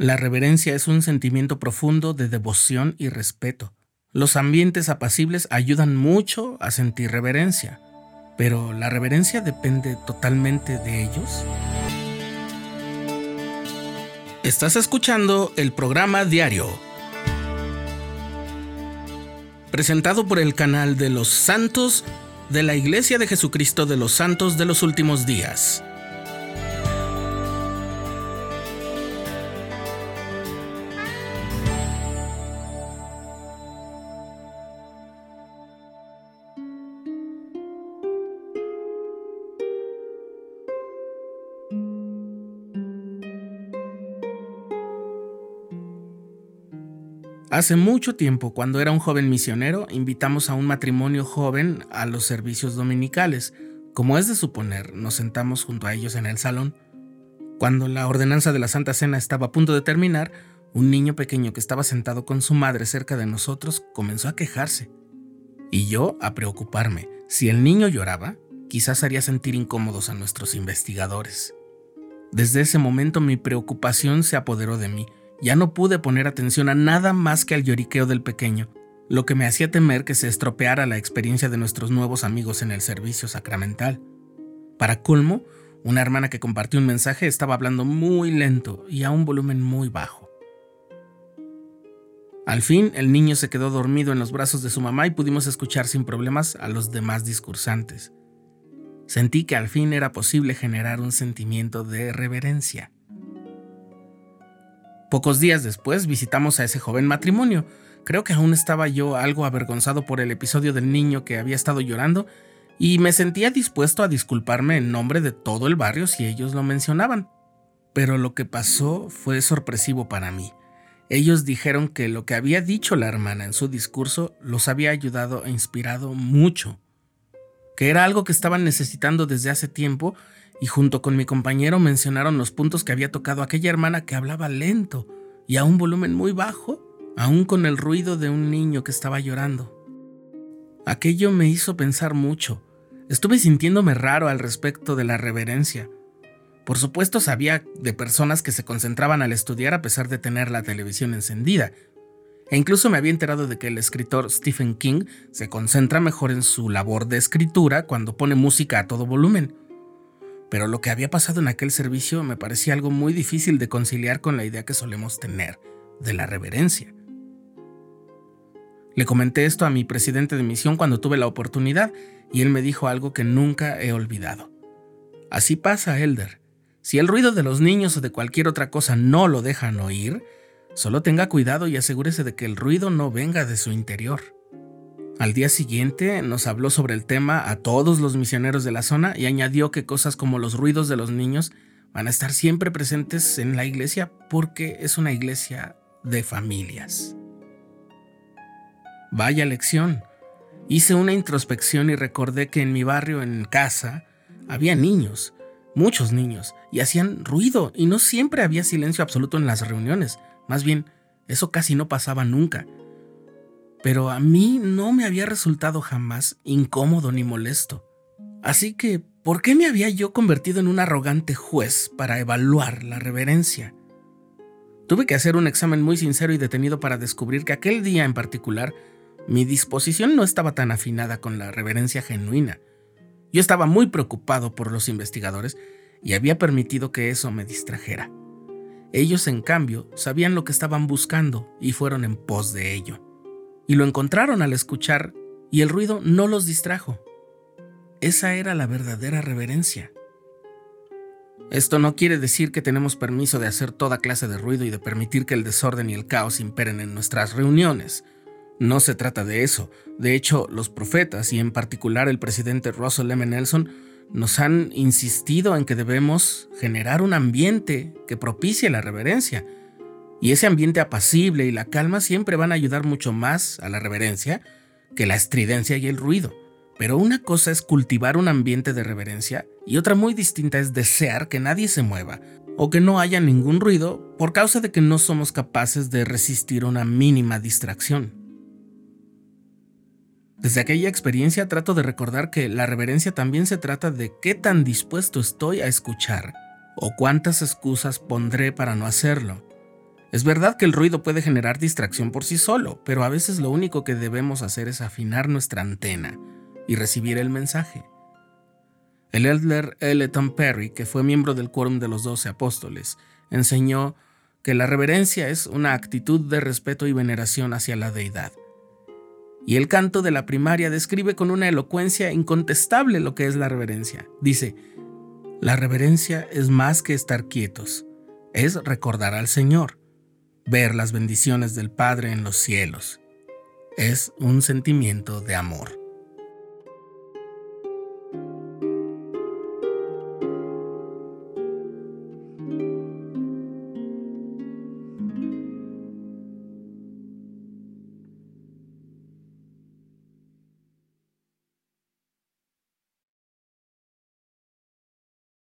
La reverencia es un sentimiento profundo de devoción y respeto. Los ambientes apacibles ayudan mucho a sentir reverencia, pero ¿la reverencia depende totalmente de ellos? Estás escuchando el programa diario, presentado por el canal de los santos de la Iglesia de Jesucristo de los Santos de los Últimos Días. Hace mucho tiempo, cuando era un joven misionero, invitamos a un matrimonio joven a los servicios dominicales. Como es de suponer, nos sentamos junto a ellos en el salón. Cuando la ordenanza de la Santa Cena estaba a punto de terminar, un niño pequeño que estaba sentado con su madre cerca de nosotros comenzó a quejarse. Y yo a preocuparme. Si el niño lloraba, quizás haría sentir incómodos a nuestros investigadores. Desde ese momento mi preocupación se apoderó de mí. Ya no pude poner atención a nada más que al lloriqueo del pequeño, lo que me hacía temer que se estropeara la experiencia de nuestros nuevos amigos en el servicio sacramental. Para colmo, una hermana que compartió un mensaje estaba hablando muy lento y a un volumen muy bajo. Al fin, el niño se quedó dormido en los brazos de su mamá y pudimos escuchar sin problemas a los demás discursantes. Sentí que al fin era posible generar un sentimiento de reverencia. Pocos días después visitamos a ese joven matrimonio. Creo que aún estaba yo algo avergonzado por el episodio del niño que había estado llorando y me sentía dispuesto a disculparme en nombre de todo el barrio si ellos lo mencionaban. Pero lo que pasó fue sorpresivo para mí. Ellos dijeron que lo que había dicho la hermana en su discurso los había ayudado e inspirado mucho, que era algo que estaban necesitando desde hace tiempo y junto con mi compañero mencionaron los puntos que había tocado aquella hermana que hablaba lento y a un volumen muy bajo, aún con el ruido de un niño que estaba llorando. Aquello me hizo pensar mucho. Estuve sintiéndome raro al respecto de la reverencia. Por supuesto sabía de personas que se concentraban al estudiar a pesar de tener la televisión encendida, e incluso me había enterado de que el escritor Stephen King se concentra mejor en su labor de escritura cuando pone música a todo volumen pero lo que había pasado en aquel servicio me parecía algo muy difícil de conciliar con la idea que solemos tener de la reverencia. Le comenté esto a mi presidente de misión cuando tuve la oportunidad y él me dijo algo que nunca he olvidado. Así pasa, Elder. Si el ruido de los niños o de cualquier otra cosa no lo dejan oír, solo tenga cuidado y asegúrese de que el ruido no venga de su interior. Al día siguiente nos habló sobre el tema a todos los misioneros de la zona y añadió que cosas como los ruidos de los niños van a estar siempre presentes en la iglesia porque es una iglesia de familias. Vaya lección. Hice una introspección y recordé que en mi barrio, en casa, había niños, muchos niños, y hacían ruido y no siempre había silencio absoluto en las reuniones. Más bien, eso casi no pasaba nunca pero a mí no me había resultado jamás incómodo ni molesto. Así que, ¿por qué me había yo convertido en un arrogante juez para evaluar la reverencia? Tuve que hacer un examen muy sincero y detenido para descubrir que aquel día en particular mi disposición no estaba tan afinada con la reverencia genuina. Yo estaba muy preocupado por los investigadores y había permitido que eso me distrajera. Ellos, en cambio, sabían lo que estaban buscando y fueron en pos de ello y lo encontraron al escuchar y el ruido no los distrajo. Esa era la verdadera reverencia. Esto no quiere decir que tenemos permiso de hacer toda clase de ruido y de permitir que el desorden y el caos imperen en nuestras reuniones. No se trata de eso. De hecho, los profetas y en particular el presidente Russell M. Nelson nos han insistido en que debemos generar un ambiente que propicie la reverencia y ese ambiente apacible y la calma siempre van a ayudar mucho más a la reverencia que la estridencia y el ruido. Pero una cosa es cultivar un ambiente de reverencia y otra muy distinta es desear que nadie se mueva o que no haya ningún ruido por causa de que no somos capaces de resistir una mínima distracción. Desde aquella experiencia trato de recordar que la reverencia también se trata de qué tan dispuesto estoy a escuchar o cuántas excusas pondré para no hacerlo Es verdad que el ruido puede generar distracción por sí solo, pero a veces lo único que debemos hacer es afinar nuestra antena y recibir el mensaje. El elder Elton Perry, que fue miembro del Quórum de los Doce Apóstoles, enseñó que la reverencia es una actitud de respeto y veneración hacia la deidad. Y el canto de la primaria describe con una elocuencia incontestable lo que es la reverencia. Dice, la reverencia es más que estar quietos, es recordar al Señor, ver las bendiciones del Padre en los cielos. Es un sentimiento de amor.